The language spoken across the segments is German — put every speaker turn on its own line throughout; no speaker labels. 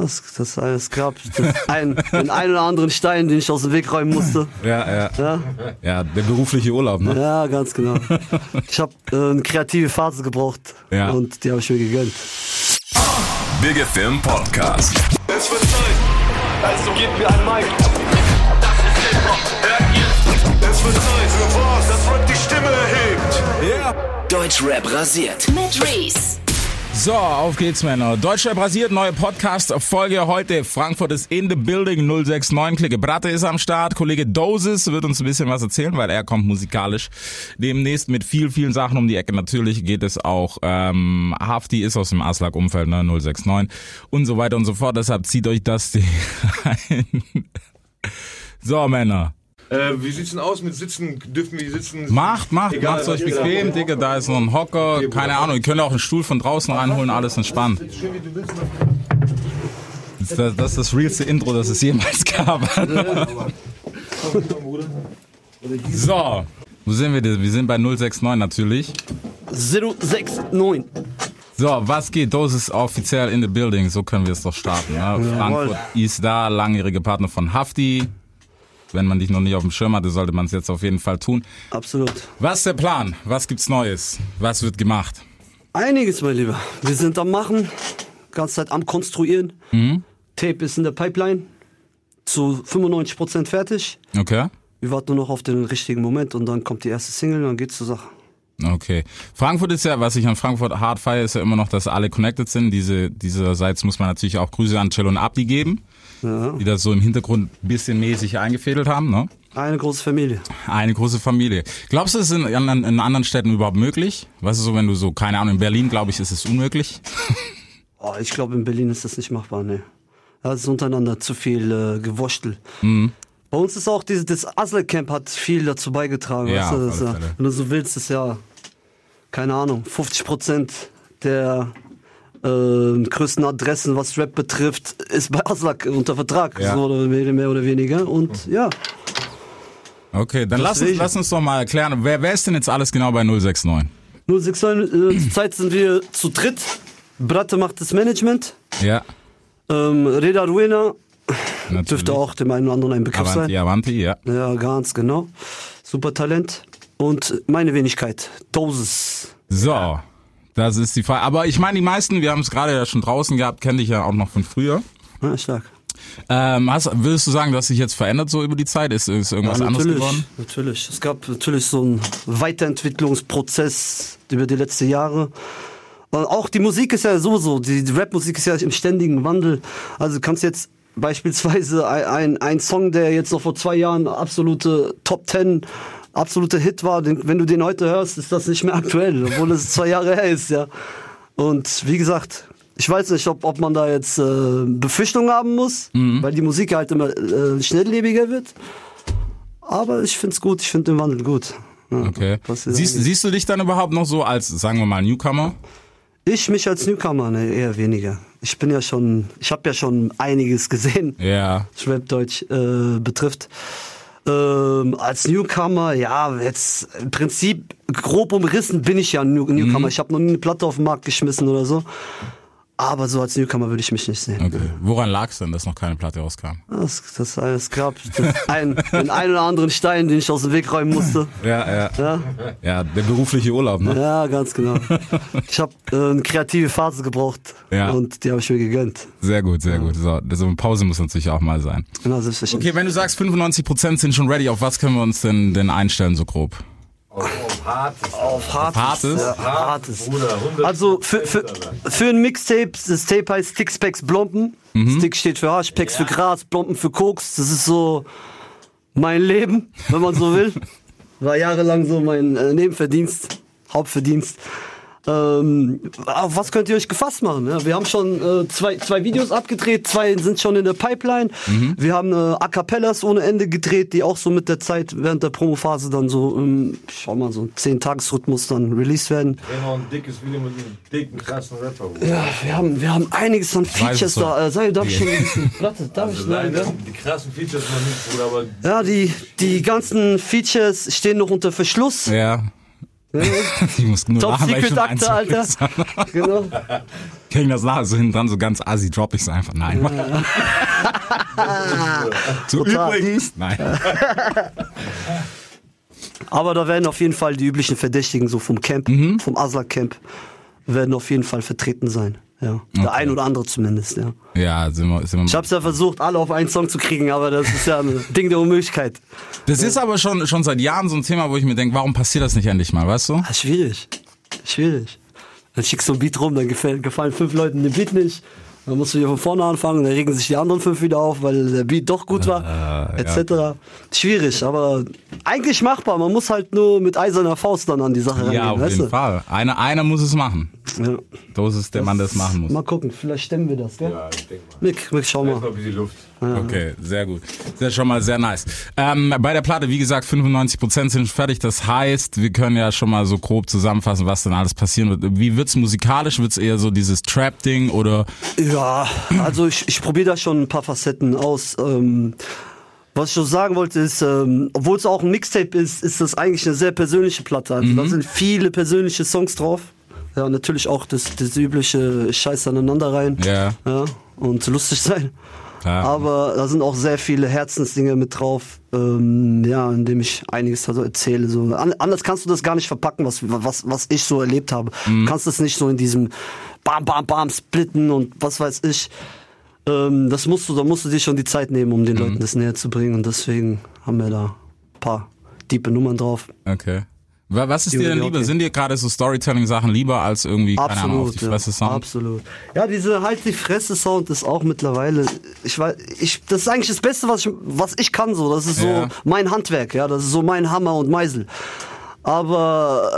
Das, das, es gab das ein, den einen oder anderen Stein, den ich aus dem Weg räumen musste.
Ja, ja.
Ja,
Ja, der berufliche Urlaub, ne?
ja ganz genau. Ich habe äh, eine kreative Phase gebraucht
Ja.
und die habe ich mir gegönnt.
Big FM Podcast.
Es wird Zeit. Also gebt mir ein Mic. Das ist Hip-Hop. Hört ihr? Es wird Zeit für was, das Rap die Stimme erhebt.
Deutschrap rasiert.
Mit Reese.
So, auf geht's, Männer. Deutschland rasiert, neue Podcast-Folge heute. Frankfurt ist in the building, 069. Klicke Bratte ist am Start. Kollege Dosis wird uns ein bisschen was erzählen, weil er kommt musikalisch demnächst mit viel, vielen Sachen um die Ecke. Natürlich geht es auch, ähm, Hafti ist aus dem Aslak-Umfeld, ne, 069 und so weiter und so fort. Deshalb zieht euch das rein. So, Männer.
Äh, wie sieht's denn aus mit Sitzen? Dürfen wir sitzen?
Macht, macht,
Egal,
macht's euch bequem. Digga, da ist noch ein Hocker, keine Ahnung, ihr könnt auch einen Stuhl von draußen reinholen, alles entspannt. Das, das ist das realste Intro, das es jemals gab. so, wo sind wir denn? Wir sind bei 069 natürlich.
069.
So, was geht? Dosis offiziell in the building, so können wir es doch starten. Ne? Frankfurt ist da, langjährige Partner von Hafti. Wenn man dich noch nicht auf dem Schirm hatte, sollte man es jetzt auf jeden Fall tun.
Absolut.
Was ist der Plan? Was gibt's Neues? Was wird gemacht?
Einiges, mein Lieber. Wir sind am Machen, ganze Zeit am Konstruieren.
Mhm.
Tape ist in der Pipeline, zu 95% fertig.
Okay.
Wir warten nur noch auf den richtigen Moment und dann kommt die erste Single und dann geht's zur Sache.
Okay. Frankfurt ist ja, was ich an Frankfurt hart feiere, ist ja immer noch, dass alle connected sind. Diese, dieserseits muss man natürlich auch Grüße an Cello und Abdi geben, die das so im Hintergrund ein bisschen mäßig eingefädelt haben, ne?
Eine große Familie.
Eine große Familie. Glaubst du, es ist in, anderen- in anderen Städten überhaupt möglich? Weißt du, so wenn du so, keine Ahnung, in Berlin, glaube ich, ist es unmöglich.
Oh, ich glaube, in Berlin ist das nicht machbar, ne. Das ist untereinander zu viel äh, Gewurschtel.
Mhm.
Bei uns ist auch dieses, das Asle Camp hat viel dazu beigetragen.
Ja,
weißt du, das, ja, wenn du so willst, ist ja, keine Ahnung, 50 Prozent der äh, größten Adressen, was Rap betrifft, ist bei Aslak unter Vertrag,
Ja.
so oder mehr, mehr oder weniger. Und ja,
Okay, dann lass uns, lass uns doch mal erklären, wer, wer ist denn jetzt alles genau bei 069?
069, äh, zurzeit sind wir zu dritt. Bratte macht das Management.
Ja,
Ähm, Reda Ruena
natürlich.
dürfte auch dem einen oder anderen ein Begriff
Avanti,
sein.
Avanti, ja.
Ja, ganz genau. Super Talent. Und meine Wenigkeit, Dosis.
So, das ist die Frage. Aber ich meine, die meisten, wir haben es gerade ja schon draußen gehabt, kenne dich ja auch noch von früher.
Ja, stark.
Ähm, hast, würdest du sagen, dass sich jetzt verändert so über die Zeit? Ist, ist irgendwas
ja,
anderes geworden?
natürlich. Es gab natürlich so einen Weiterentwicklungsprozess über die letzten Jahre. Und auch die Musik ist ja sowieso, die, die Rapmusik ist ja im ständigen Wandel. Also du kannst jetzt beispielsweise ein, ein, ein Song, der jetzt noch vor zwei Jahren absolute Top Ten, absolute Hit war, den, wenn du den heute hörst, ist das nicht mehr aktuell, obwohl es zwei Jahre her ist, ja. Und wie gesagt, ich weiß nicht, ob, ob man da jetzt äh, Befürchtungen haben muss, weil die Musik halt immer äh, schnelllebiger wird. Aber ich find's gut, ich finde den Wandel gut. Ja,
Okay. Siehst, siehst du dich dann überhaupt noch so als, sagen wir mal, Newcomer?
Ich mich als Newcomer, ne, eher weniger. Ich bin ja schon, ich habe ja schon einiges gesehen,
Ja.
was Rap-Deutsch äh, betrifft. Ähm, als Newcomer, ja, jetzt im Prinzip grob umrissen bin ich ja ein New Newcomer. Ich habe noch nie eine Platte auf den Markt geschmissen oder so. Aber so als Newcomer würde ich mich nicht sehen.
Okay. Woran lag es denn, dass noch keine Platte rauskam?
Das, das, es gab das ein, den einen oder anderen Stein, den ich aus dem Weg räumen musste.
Ja, ja.
Ja,
Ja, der berufliche Urlaub, ne?
ja ganz genau. Ich habe äh, eine kreative Phase gebraucht
Ja.
und die habe ich mir gegönnt.
Sehr gut, sehr gut. So, so eine Pause muss natürlich auch mal sein.
Genau, selbstverständlich.
Okay, wenn du sagst, 95% sind schon ready, auf was können wir uns denn, denn einstellen, so grob?
Auf hartes.
Auf hartes.
Hartes?
Ja, hartes.
Bruder, 100
Also für, für, für ein Mixtape, das Tape heißt Sticks, Packs, Blompen. Stick steht für Hasch, Packs für Gras, Blompen für Koks. Das ist so mein Leben, wenn man so will. War jahrelang so mein äh, Nebenverdienst, Hauptverdienst. Ähm, auf was könnt ihr euch gefasst machen? Ja, wir haben schon äh, zwei, zwei Videos abgedreht, zwei sind schon in der Pipeline. Wir haben äh, A Cappellas ohne Ende gedreht, die auch so mit der Zeit während der Promophase dann so, ähm, schau mal, so 10-Tages-Rhythmus dann released werden.
Immer ein dickes Video mit einem dicken, krassen Rapper.
Ja, wir haben, wir haben einiges an Features da. Äh, sei, darf ich schon ein bisschen, warte, darf ich
Also
nein,
leider,
ja?
die krassen Features noch nicht, Bruder, aber
Ja, die, die ganzen Features stehen noch unter Verschluss.
Ja. Ich muss nur
Top
lachen,
Secret Akte, Alter. Genau.
Kriegen das nach, so hinten dran, so ganz assi, drop ich es einfach. Nein. so übrigens. Nein.
Aber da werden auf jeden Fall die üblichen Verdächtigen so vom Camp,
Mhm.
vom Asla Camp, werden auf jeden Fall vertreten sein. Ja. Der
Okay.
ein oder andere zumindest, ja.
Ja, sind wir, sind wir
Ich hab's ja versucht, alle auf einen Song zu kriegen, aber das ist ja ein Ding der Unmöglichkeit.
Das ist aber schon, schon seit Jahren so ein Thema, wo ich mir denke, warum passiert das nicht endlich mal, weißt du?
Ah, schwierig. Schwierig. Dann schickst du ein Beat rum, dann gefällt, gefallen fünf Leuten den Beat nicht. Dann musst du wieder von vorne anfangen, dann regen sich die anderen fünf wieder auf, weil der Beat doch gut war,
Äh,
etc. Schwierig, aber eigentlich machbar. Man muss halt nur mit eiserner Faust dann an die Sache rangehen,
Ja, auf
weißt
jeden
du?
Fall. Einer, einer muss es machen.
Ja.
Das ist der Mann, der es machen muss.
Mal gucken, vielleicht stemmen wir das, gell?
Ja, ich denke mal.
Mick, Mick, schau
Da ist
mal.
noch ein bisschen Luft.
Okay, sehr gut. Das ist schon mal sehr nice. Ähm, bei der Platte, wie gesagt, 95% sind fertig. Das heißt, wir können ja schon mal so grob zusammenfassen, was denn alles passieren wird. Wie wird's musikalisch? Wird's eher so dieses Trap-Ding oder?
Ja, also ich, ich probiere da schon ein paar Facetten aus. Ähm, was ich schon sagen wollte ist, ähm, obwohl es auch ein Mixtape ist, ist das eigentlich eine sehr persönliche Platte. Also da sind viele persönliche Songs drauf. Ja, natürlich auch das, das übliche Scheiß aneinander rein.
Ja.
ja und lustig sein.
Ja.
Aber da sind auch sehr viele Herzensdinge mit drauf, ähm, ja, in dem ich einiges also erzähle. So. An, anders kannst du das gar nicht verpacken, was, was, was ich so erlebt habe. Du kannst das nicht so in diesem Bam, Bam, Bam splitten und was weiß ich. Ähm, das musst du, da musst du dir schon die Zeit nehmen, um den Leuten das näher zu bringen. Und deswegen haben wir da ein paar diepe Nummern drauf.
Okay. Wa- Was ist dir denn
Ja,
lieber?
okay.
Sind dir gerade so Storytelling-Sachen lieber als irgendwie, keine Ahnung, auf die
ja,
Fresse Sound?
Absolut. Ja, diese halt die Fresse Sound ist auch mittlerweile, ich weiß, ich, das ist eigentlich das Beste, was ich, was ich kann so. Das ist so
Ja.
mein Handwerk, ja, das ist so mein Hammer und Meisel. Aber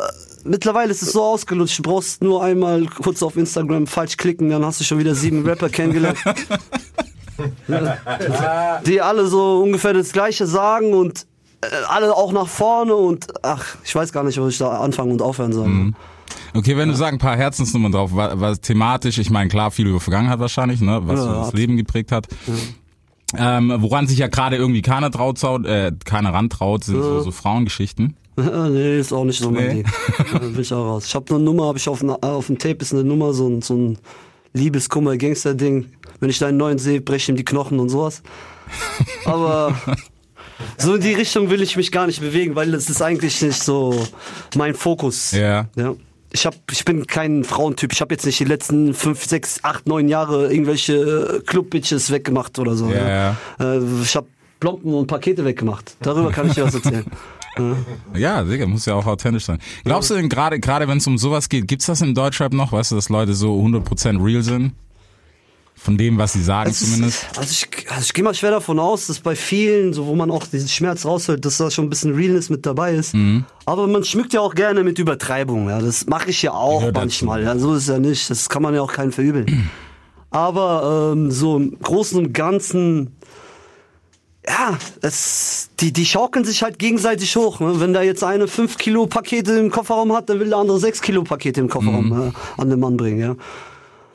äh, mittlerweile ist es so ausgelutscht, du brauchst nur einmal kurz auf Instagram falsch klicken, dann hast du schon wieder sieben Rapper kennengelernt. die alle so ungefähr das Gleiche sagen und alle auch nach vorne und ach, ich weiß gar nicht, wo ich da anfangen und aufhören soll.
Mhm. Okay, wenn du sagst, ein paar Herzensnummern drauf, was, was thematisch, ich meine, klar, viel über Vergangenheit wahrscheinlich, ne, was
Ja,
das. Leben geprägt hat. Ähm, woran sich ja gerade irgendwie keiner traut, äh, keiner rantraut, sind so, so Frauengeschichten.
nee, ist auch nicht so mein
Nee.
Ding. Da bin ich auch raus. Ich habe eine Nummer, habe ich auf, na- auf dem Tape ist eine Nummer, so ein, so ein Liebeskummer-Gangster-Ding. Wenn ich deinen neuen sehe, breche ich ihm die Knochen und sowas. Aber so in die Richtung will ich mich gar nicht bewegen, weil das ist eigentlich nicht so mein Fokus.
Ja.
Ja. Ich, hab, ich bin kein Frauentyp. Ich habe jetzt nicht die letzten fünf, sechs, acht, neun Jahre irgendwelche äh, Club-Bitches weggemacht oder so.
Ja,
Äh, ich habe Plomben und Pakete weggemacht. Darüber kann ich dir was erzählen.
Ja, sicher, muss ja auch authentisch sein. Glaubst du denn gerade, gerade wenn es um sowas geht, gibt's das im Deutschrap noch, weißt du, dass Leute so 100% real sind? Von dem, was sie sagen
Es ist-
zumindest?
Also ich, also ich gehe mal schwer davon aus, dass bei vielen, so wo man auch diesen Schmerz raushört, dass da schon ein bisschen Realness mit dabei ist.
Mhm.
Aber man schmückt ja auch gerne mit Übertreibung. Ja. Das mache ich ja auch
Gehört
manchmal. Ja. So ist es ja nicht. Das kann man ja auch keinen verübeln. Aber ähm, so im Großen und Ganzen, ja, es, die, die schaukeln sich halt gegenseitig hoch. Ne? Wenn da jetzt eine 5 Kilo Pakete im Kofferraum hat, dann will der andere 6 Kilo Pakete im Kofferraum
Mhm.
äh, an den Mann bringen. Ja.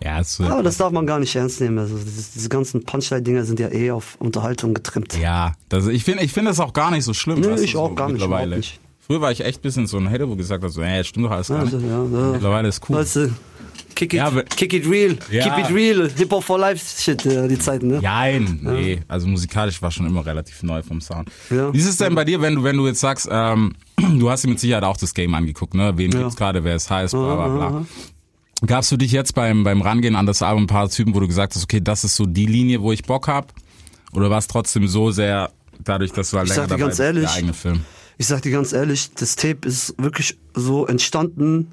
Ja, so.
Aber das darf man gar nicht ernst nehmen. Also diese, diese ganzen Punchline-Dinger sind ja eh auf Unterhaltung getrimmt.
Ja, das, ich finde ich finde das auch gar nicht so schlimm. Du,
ich
so
auch gar nicht,
mittlerweile.
überhaupt nicht.
Früher war ich echt bisschen so ein Hater, wo gesagt hat, so, ey, stimmt doch alles gar
Also,
nicht.
ja, ja.
Mittlerweile ist cool.
Weißt du, kick it,
Ja,
kick it real,
Ja.
keep it real, Hip-Hop for Life Shit, ja, die Zeiten, ne?
Nein, nee. Also musikalisch war schon immer relativ neu vom Sound. Wie ist es denn bei dir, wenn du, wenn du jetzt sagst, ähm, du hast dir mit Sicherheit auch das Game angeguckt, ne? Wen gibt's gerade, wer es heißt, bla bla bla. Gab's für dich jetzt beim, beim Rangehen an das Album ein paar Typen, wo du gesagt hast, okay, das ist so die Linie, wo ich Bock hab? Oder war es trotzdem so sehr, dadurch, dass du halt
Ich
länger dabei
ganz ehrlich,
der eigene Film?
Ich sag dir ganz ehrlich, das Tape ist wirklich so entstanden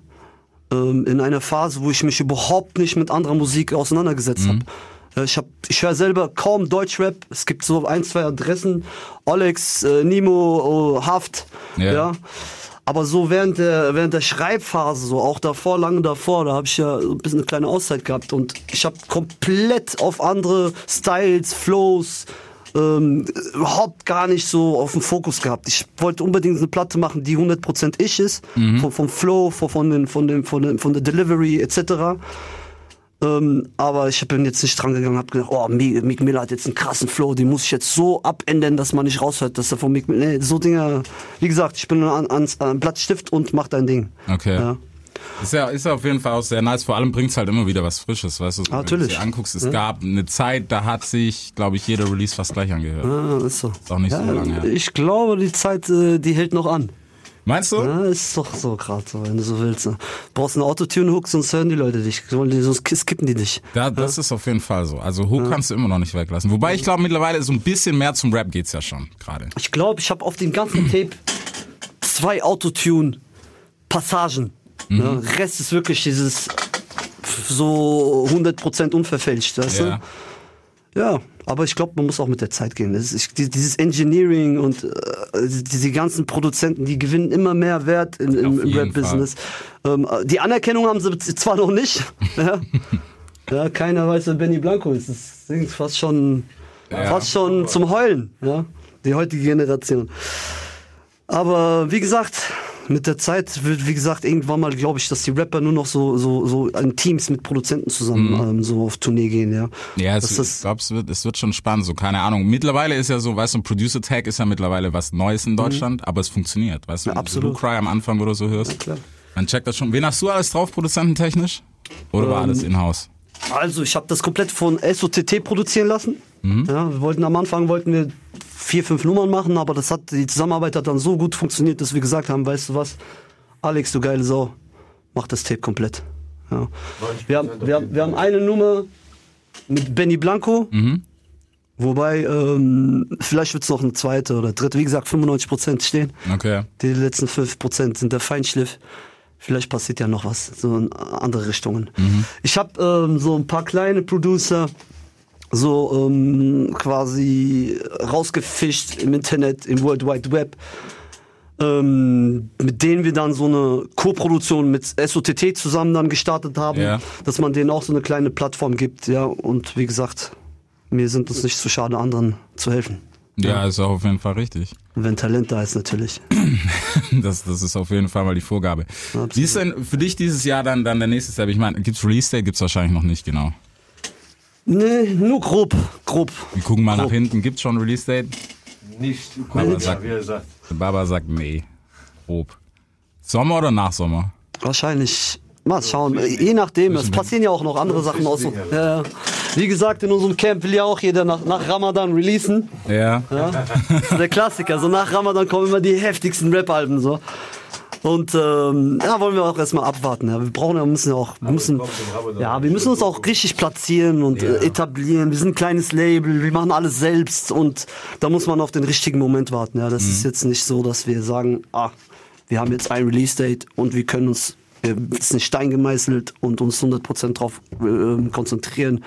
ähm, in einer Phase, wo ich mich überhaupt nicht mit anderer Musik auseinandergesetzt
Mhm.
habe. Ich, hab, ich höre selber kaum Deutschrap. Es gibt so ein, zwei Adressen. Olex, äh, Nimo, oh, Haft.
Ja.
Ja. Aber so während der, während der Schreibphase, so auch davor, lange davor, da habe ich ja ein bisschen eine kleine Auszeit gehabt und ich habe komplett auf andere Styles, Flows, ähm, überhaupt gar nicht so auf den Fokus gehabt. Ich wollte unbedingt eine Platte machen, die 100% ich ist, vom, vom Flow, von, von, den, von, dem, von, den, von der Delivery etc. Ähm, aber ich bin jetzt nicht dran gegangen, hab gedacht, oh, Mi- Meek Miller hat jetzt einen krassen Flow, den muss ich jetzt so abändern, dass man nicht raushört, dass er von Meek Miller, nee, so Dinge, wie gesagt, ich bin an, ans an Blatt Stift und mach dein Ding.
Okay.
Ja.
Ist ja, ist ja auf jeden Fall auch sehr nice. Vor allem bringt's halt immer wieder was Frisches, weißt du? Wenn du
Natürlich.
dir anguckst, es gab eine Zeit, da hat sich, glaube ich, jeder Release fast gleich angehört.
Ja, ist so.
Ist auch nicht so lange her.
Ich glaube, die Zeit, äh, die hält noch an.
Meinst du?
Ja, ist doch so gerade so, wenn du so willst. ne? Brauchst einen Autotune-Hook, sonst hören die Leute dich. Sonst skippen die dich.
Da, das ist auf jeden Fall so. Also Hook kannst du immer noch nicht weglassen. Wobei ich glaube, mittlerweile so ein bisschen mehr zum Rap geht's ja schon gerade.
Ich glaube, ich habe auf dem ganzen Tape zwei Autotune-Passagen.
Mhm.
Ja, Rest ist wirklich dieses so 100% unverfälscht. Weißt
Ja.
du? Ja, aber ich glaube, man muss auch mit der Zeit gehen. Das ist, dieses Engineering und äh, diese ganzen Produzenten, die gewinnen immer mehr Wert in, im,
Auf
im Rap-Business. Ähm, die Anerkennung haben sie zwar noch nicht. ja. ja, keiner weiß, wer Benny Blanco ist. Das ist fast schon,
Ja.
fast schon zum Heulen. Ja, die heutige Generation. Aber wie gesagt, mit der Zeit wird, wie gesagt, irgendwann mal, glaube ich, dass die Rapper nur noch so, so, so in Teams mit Produzenten zusammen ähm, so auf Tournee gehen, ja.
Ja, es,
Das
ich glaube, es wird, es wird schon spannend, so keine Ahnung. Mittlerweile ist ja so, weißt du, ein Producer Tag ist ja mittlerweile was Neues in Deutschland, aber es funktioniert, weißt du?
Mhm. Ja, absolut.
So Cry am Anfang, wo du so hörst.
klar.
Man checkt das schon. Wen hast du alles drauf, produzententechnisch? Oder war
Ähm,
alles in-house?
Also, ich habe das komplett von SOTT produzieren lassen.
Mhm.
Ja, wir wollten am Anfang wollten wir vier, fünf Nummern machen, aber das hat die Zusammenarbeit hat dann so gut funktioniert, dass wir gesagt haben, weißt du was, Alex, du geile Sau, mach das Tape komplett. Ja. Wir, haben, wir, haben, wir haben eine Nummer mit Benny Blanco,
Mhm.
wobei ähm, vielleicht wird es noch eine zweite oder dritte. Wie gesagt, 95% stehen.
Okay.
Die letzten 5% sind der Feinschliff. Vielleicht passiert ja noch was, so in andere Richtungen. Ich habe ähm, so ein paar kleine Producer so ähm, quasi rausgefischt im Internet, im World Wide Web, ähm, mit denen wir dann so eine Co-Produktion mit SOTT zusammen dann gestartet haben,
Ja.
dass man denen auch so eine kleine Plattform gibt, ja. Und wie gesagt, wir sind uns nicht zu schade, anderen zu helfen.
Ja, ist auch auf jeden Fall richtig.
Wenn Talent da ist, natürlich.
Das, das ist auf jeden Fall mal die Vorgabe. Wie ist denn für dich dieses Jahr dann, dann der nächste Step? Ich meine, gibt's Release Date? Gibt's wahrscheinlich noch nicht, genau.
Nee, nur grob, grob.
Wir gucken mal nach
Grob.
hinten. Gibt's schon Release Date?
Nicht.
Aber
Ja,
sag-
wie er sagt.
Der Baba sagt nee. Grob. Sommer oder nach Sommer?
Wahrscheinlich. Mal schauen. Je nachdem. Es passieren ja auch noch andere Sachen aus. Ja, ja. Wie gesagt, in unserem Camp will ja auch jeder nach, nach Ramadan releasen.
Ja.
Ja? Das ist der Klassiker. So nach Ramadan kommen immer die heftigsten Rap-Alben. So. Und ähm, ja, wollen wir auch erstmal abwarten. Ja. Wir brauchen ja, müssen ja auch, wir müssen, ja, wir müssen uns auch richtig platzieren und äh, etablieren. Wir sind ein kleines Label, wir machen alles selbst und da muss man auf den richtigen Moment warten. Ja. Das ist jetzt nicht so, dass wir sagen, ah, wir haben jetzt ein Release-Date und wir können uns, wir nicht Stein gemeißelt und uns 100% drauf äh, konzentrieren.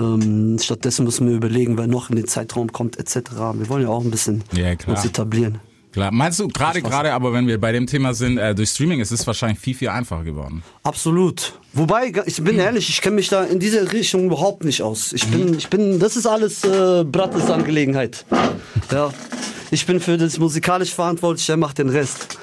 Ähm, stattdessen müssen wir überlegen, wer noch in den Zeitraum kommt, etc. Wir wollen ja auch ein bisschen
Ja, klar.
uns etablieren.
Klar. Meinst du, gerade, gerade, aber wenn wir bei dem Thema sind, äh, durch Streaming ist es wahrscheinlich viel, viel einfacher geworden.
Absolut. Wobei, ich bin ehrlich, ich kenne mich da in dieser Richtung überhaupt nicht aus. Ich bin, ich bin, das ist alles äh, Brattes Angelegenheit. Ja. Ich bin für das musikalisch verantwortlich, der macht den Rest.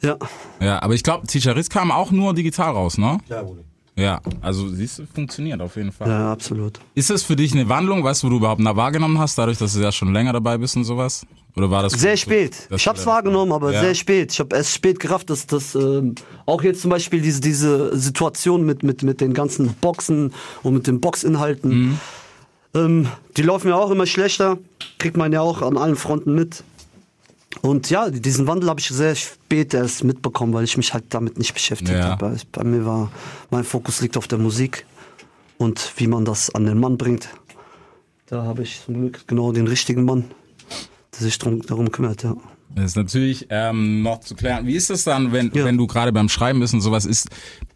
Ja.
Ja, aber ich glaube, Teacher Riz kam auch nur digital raus, ne?
Klar, Bruder.
Ja, also siehst du, funktioniert auf jeden Fall.
Ja, absolut.
Ist das für dich eine Wandlung, weißt du, wo du überhaupt nach wahrgenommen hast, dadurch, dass du ja schon länger dabei bist und sowas? Oder war das
Sehr spät. Ich hab's wahrgenommen, aber
Ja.
sehr spät. Ich habe erst spät gerafft, dass das ähm, auch jetzt zum Beispiel diese, diese Situation mit, mit, mit den ganzen Boxen und mit den Boxinhalten,
Mhm.
ähm, die laufen ja auch immer schlechter. Kriegt man ja auch an allen Fronten mit. Und ja, diesen Wandel habe ich sehr spät erst mitbekommen, weil ich mich halt damit nicht beschäftigt
Ja.
habe. Bei mir war, mein Fokus liegt auf der Musik und wie man das an den Mann bringt. Da habe ich zum Glück genau den richtigen Mann, der sich drum, darum kümmert, ja.
Das ist natürlich ähm, noch zu klären. Wie ist es dann, wenn,
Ja.
wenn du gerade beim Schreiben bist und sowas ist,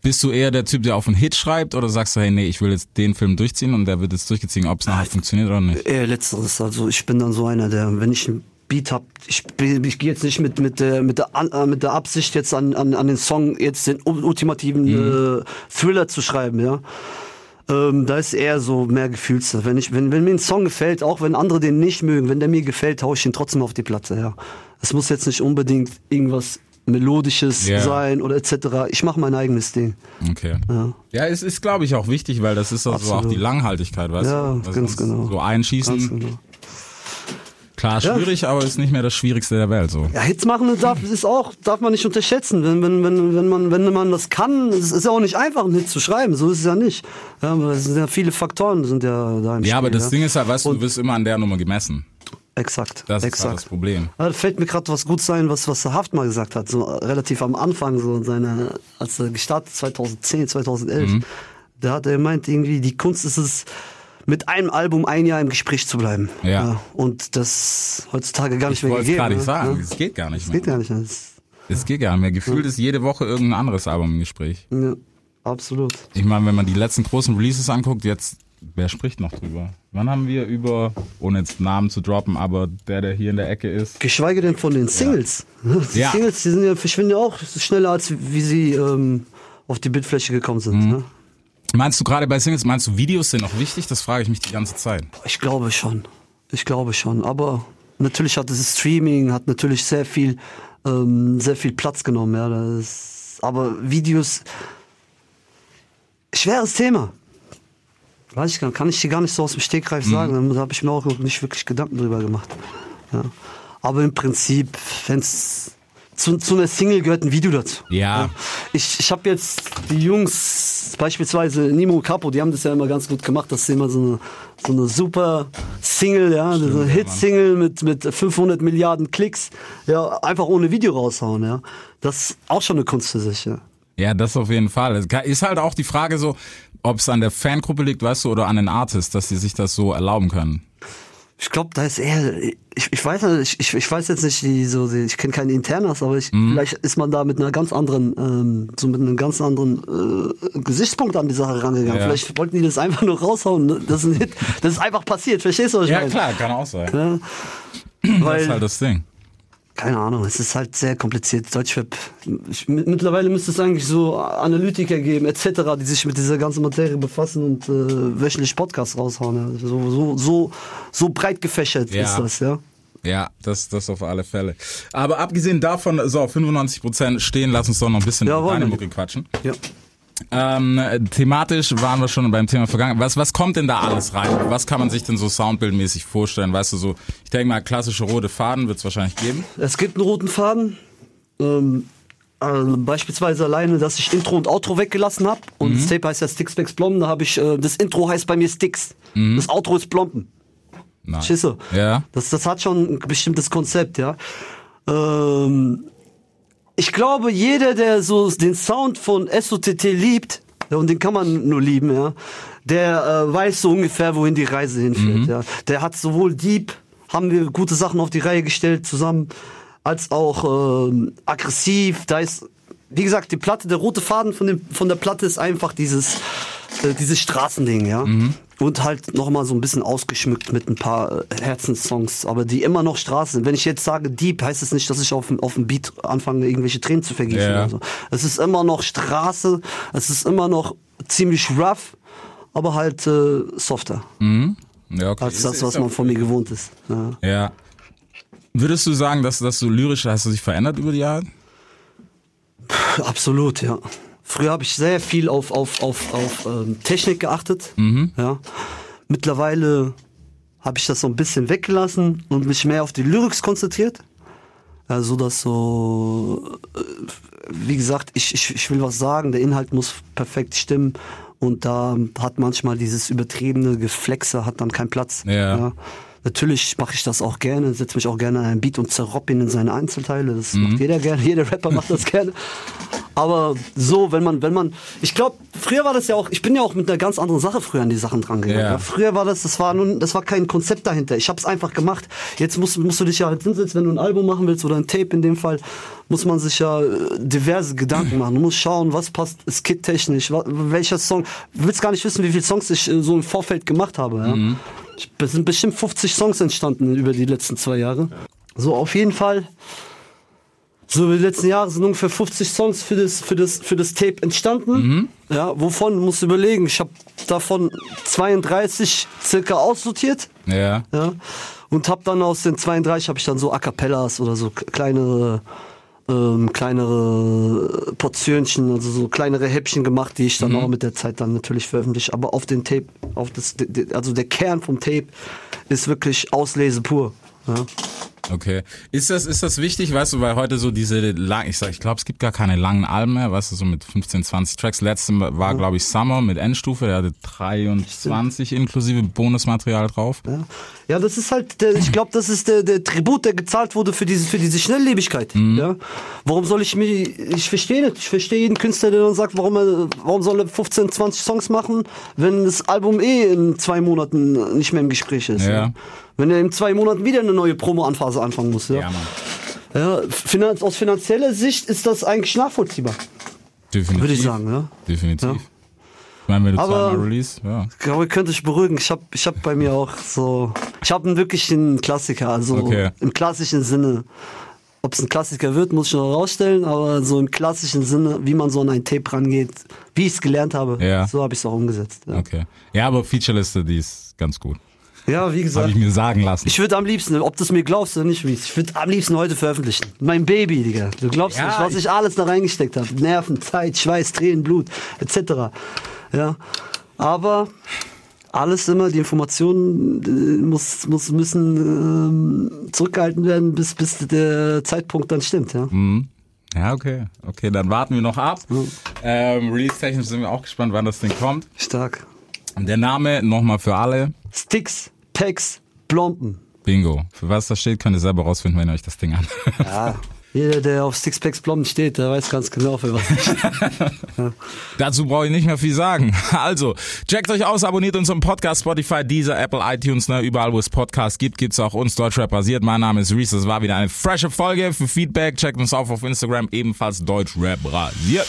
bist du eher der Typ, der auf einen Hit schreibt oder sagst du, hey, nee, ich will jetzt den Film durchziehen und der wird jetzt durchgezogen, ob es nachher funktioniert oder nicht?
Eher letzteres. Also ich bin dann so einer, der, wenn ich einen Beat hab, ich, ich gehe jetzt nicht mit, mit, der, mit, der, äh, mit der Absicht jetzt an, an, an den Song jetzt den ul- ultimativen äh, Thriller zu schreiben, ja. Ähm, da ist eher so mehr Gefühls. Wenn, ich, wenn, wenn mir ein Song gefällt, auch wenn andere den nicht mögen, wenn der mir gefällt, hau ich ihn trotzdem auf die Platte, ja. Es muss jetzt nicht unbedingt irgendwas melodisches
Ja.
sein oder etc. Ich mache mein eigenes Ding.
Okay.
Ja.
Ja, es ist, glaube ich, auch wichtig, weil das ist also auch die Langhaltigkeit, weißt
Ja,
du? Weil
ganz genau.
So einschießen,
Ganz genau.
Klar
Ja.
schwierig, aber ist nicht mehr das Schwierigste der Welt, so.
Ja, Hits machen darf, ist auch, darf man nicht unterschätzen. Wenn, wenn, wenn, wenn, man, wenn man das kann, es ist ja auch nicht einfach, einen Hit zu schreiben. So ist es ja nicht. Ja, es sind ja viele Faktoren, sind ja da im Spiel.
Ja, aber das
ja.
Ding ist halt, weißt du, du wirst immer an der Nummer gemessen.
Exakt.
Das ist
exakt.
halt das Problem.
Ja, da fällt mir gerade was gut sein, was, was der Haft mal gesagt hat, so relativ am Anfang, so in seiner, als er gestartet 2010, 2011.
Mhm.
Da hat er gemeint, irgendwie, die Kunst ist es, mit einem Album ein Jahr im Gespräch zu bleiben.
Ja.
und das heutzutage gar nicht
Ich
mehr
wollte es
gegeben.
gerade nicht
ne?
sagen,
Ja.
es geht gar nicht mehr.
geht gar nicht mehr.
Es geht gar nicht mehr. Gefühlt ist jede Woche irgendein anderes Album im Gespräch.
ja, absolut.
Ich meine, wenn man die letzten großen Releases anguckt, jetzt, wer spricht noch drüber? Wann haben wir über, ohne jetzt Namen zu droppen, aber der, der hier in der Ecke ist?
Geschweige denn von den Singles. Die
Ja.
Singles, die sind ja, verschwinden ja auch schneller, als wie sie ähm, auf die Bildfläche gekommen sind.
Mhm.
Ne?
Meinst du gerade bei Singles, meinst du Videos sind auch wichtig? Das frage ich mich die ganze Zeit.
Ich glaube schon. Ich glaube schon. Aber natürlich hat das Streaming hat natürlich sehr viel, ähm, sehr viel Platz genommen. Ja. Das, aber Videos, schweres Thema. Weiß ich gar nicht, kann ich dir gar nicht so aus dem Stegreif sagen. Da habe ich mir auch noch nicht wirklich Gedanken drüber gemacht. Ja. Aber im Prinzip, wenn es zu, zu einer Single gehört ein Video dazu.
Ja.
Ich, ich habe jetzt die Jungs, beispielsweise Nimo Capo, die haben das ja immer ganz gut gemacht, dass sie immer so eine, so eine super Single, ja, so eine Hit-Single mit, mit 500 Milliarden Klicks, ja, einfach ohne Video raushauen, ja. Das ist auch schon eine Kunst für sich, ja.
Ja, das auf jeden Fall. Es ist halt auch die Frage so, ob es an der Fangruppe liegt, weißt du, oder an den Artists, dass sie sich das so erlauben können.
Ich glaube, da ist eher, ich, ich weiß nicht, ich, ich, weiß jetzt nicht, die, so, ich kenne keine Internas, aber ich, vielleicht ist man da mit einer ganz anderen, ähm, so mit einem ganz anderen äh, Gesichtspunkt an die Sache rangegangen.
Ja.
Vielleicht wollten die das einfach nur raushauen. Ne? Das ist ein Hit, das ist einfach passiert. Verstehst du, was ich meine?
kann auch sein.
Ja,
Das
weil,
ist halt das Ding.
Keine Ahnung, es ist halt sehr kompliziert. Mit- mittlerweile müsste es eigentlich so Analytiker geben, etc., die sich mit dieser ganzen Materie befassen und äh, wöchentlich Podcasts raushauen. Ja. So, so, so, so breit gefächert
Ja.
ist das, ja.
Ja, das, das auf alle Fälle. Aber abgesehen davon, so, 95% stehen, lass uns doch noch ein bisschen
Ja,
über
wollen
deine. Mucke quatschen.
ja.
Ähm, thematisch waren wir schon beim Thema Vergangenheit. Was, was kommt denn da alles rein? Was kann man sich denn so soundbildmäßig vorstellen? Weißt du, so, ich denke mal, klassische rote Faden wird es wahrscheinlich geben.
Es gibt einen roten Faden. Ähm, äh, beispielsweise alleine, dass ich Intro und Outro weggelassen habe. Und das Tape heißt ja Sticks Backs Blomben. Da habe ich, äh, das Intro heißt bei mir Sticks. Das Outro ist Blomben.
Nein.
Schisse.
Ja.
Das, das hat schon ein bestimmtes Konzept, ja. Ähm, ich glaube, jeder, der so den Sound von SOTT liebt, und den kann man nur lieben, ja, der äh, weiß so ungefähr, wohin die Reise hinführt. Ja. Der hat sowohl Deep, haben wir gute Sachen auf die Reihe gestellt zusammen, als auch ähm, aggressiv. Da ist, wie gesagt, die Platte, der rote Faden von, dem, von der Platte ist einfach dieses, äh, dieses Straßending, ja. Und halt nochmal so ein bisschen ausgeschmückt mit ein paar äh, Herzenssongs, aber die immer noch Straße sind. Wenn ich jetzt sage Deep, heißt es nicht, dass ich auf, dem- auf dem Beat anfange, irgendwelche Tränen zu vergießen.
Ja.
Oder so. Es ist immer noch Straße, es ist immer noch ziemlich rough, aber halt äh, softer
Ja, okay.
als das,
ist
was man von mir gewohnt ist. Ja.
Ja. Würdest du sagen, dass, dass du lyrisch, hast du dich verändert über die Jahre?
Absolut, ja. Früher habe ich sehr viel auf, auf, auf, auf ähm, Technik geachtet. Ja. Mittlerweile habe ich das so ein bisschen weggelassen und mich mehr auf die Lyrics konzentriert. Ja, so dass so, äh, wie gesagt, ich, ich, ich will was sagen, der Inhalt muss perfekt stimmen und da hat manchmal dieses übertriebene Geflexe hat dann keinen Platz.
Ja.
Natürlich mache ich das auch gerne, setze mich auch gerne an einen Beat und zerropp ihn in seine Einzelteile. Das macht jeder gerne, jeder Rapper macht das gerne. Aber so, wenn man, wenn man, ich glaube, früher war das ja auch, ich bin ja auch mit einer ganz anderen Sache früher an die Sachen dran gegangen.
Ja.
Ja. Früher war das, das war nun, das war kein Konzept dahinter. Ich habe es einfach gemacht. Jetzt musst, musst du dich ja halt hinsetzen, wenn du ein Album machen willst oder ein Tape in dem Fall, muss man sich ja äh, diverse Gedanken machen. Du musst schauen, was passt skit-technisch, welcher Song. Du willst gar nicht wissen, wie viele Songs ich äh, so im Vorfeld gemacht habe. Ja? Ich- Es sind bestimmt 50 Songs entstanden über die letzten zwei Jahre. So, auf jeden Fall. So über die letzten Jahre sind ungefähr 50 Songs für das, für das, für das Tape entstanden. Ja, wovon musst du überlegen, ich habe davon 32 circa aussortiert.
Ja.
Ja, und habe dann aus den 32 habe ich dann so A Cappellas oder so kleinere ähm, kleinere Portionchen, also so kleinere Häppchen gemacht, die ich dann auch mit der Zeit dann natürlich veröffentliche. Aber auf den Tape, auf das, also der Kern vom Tape ist wirklich Auslese pur. Ja.
Okay. Ist das, ist das wichtig, weißt du, weil heute so diese lang, ich sag, ich glaube, es gibt gar keine langen Alben mehr, weißt du, so mit 15, 20 Tracks. Letzte war, glaube ich, Summer mit Endstufe, der hatte 23 inklusive Bonusmaterial drauf.
Ja. ja, das ist halt, der, ich glaube, das ist der, der Tribut, der gezahlt wurde für diese, für diese Schnelllebigkeit. Ja. Warum soll ich mich, ich verstehe nicht, ich verstehe jeden Künstler, der dann sagt, warum er, warum soll er 15, 20 Songs machen, wenn das Album eh in zwei Monaten nicht mehr im Gespräch ist.
Ja.
Wenn er in zwei Monaten wieder eine neue Promo-Anphase anfangen muss. Ja.
Ja, Mann.
Ja, finan aus finanzieller Sicht ist das eigentlich nachvollziehbar,
Definitiv.
würde ich sagen. Ja.
Definitiv.
Ja.
Ich meine, wenn du
Aber-
zweimal Release, ja.
Ich glaube, ihr könnt euch beruhigen. Ich habe ich hab bei mir auch so. Ich habe einen wirklichen Klassiker, also
Okay.
im klassischen Sinne. Ob es ein Klassiker wird, muss ich noch herausstellen, aber so im klassischen Sinne, wie man so an ein Tape rangeht, wie ich es gelernt habe,
Ja.
so habe ich es auch umgesetzt. Ja,
Okay. Ja, aber Featureliste, die ist ganz gut.
Ja wie
Habe
gesagt.
ich mir sagen lassen.
Ich würde am liebsten, ob du es mir glaubst oder nicht, ich würde am liebsten heute veröffentlichen. Mein Baby, Digga. Du glaubst
Ja,
nicht, was ich alles da reingesteckt habe. Nerven, Zeit, Schweiß, Tränen, Blut, etc. Ja. Aber alles immer, die Informationen äh, muss, muss, müssen ähm, zurückgehalten werden, bis, bis der Zeitpunkt dann stimmt. Ja.
Ja, okay. Okay, dann warten wir noch ab. Ähm, Release-technisch sind wir auch gespannt, wann das Ding kommt.
Stark.
Der Name nochmal für alle.
Sticks, Packs, Blompen.
Bingo. Für was das steht, könnt ihr selber rausfinden, wenn ihr euch das Ding an.
Ja. Jeder, der auf Sixpacks Blompen steht, der weiß ganz genau, für was es steht.
Dazu brauche ich nicht mehr viel sagen. Also, checkt euch aus, abonniert unseren Podcast, Spotify, Deezer, Apple, iTunes, ne, überall, wo es Podcasts gibt, gibt's auch uns, Deutschrap basiert. Mein Name ist Reese, das war wieder eine frische Folge. Für Feedback checkt uns auf auf Instagram, ebenfalls Deutschrap rasiert.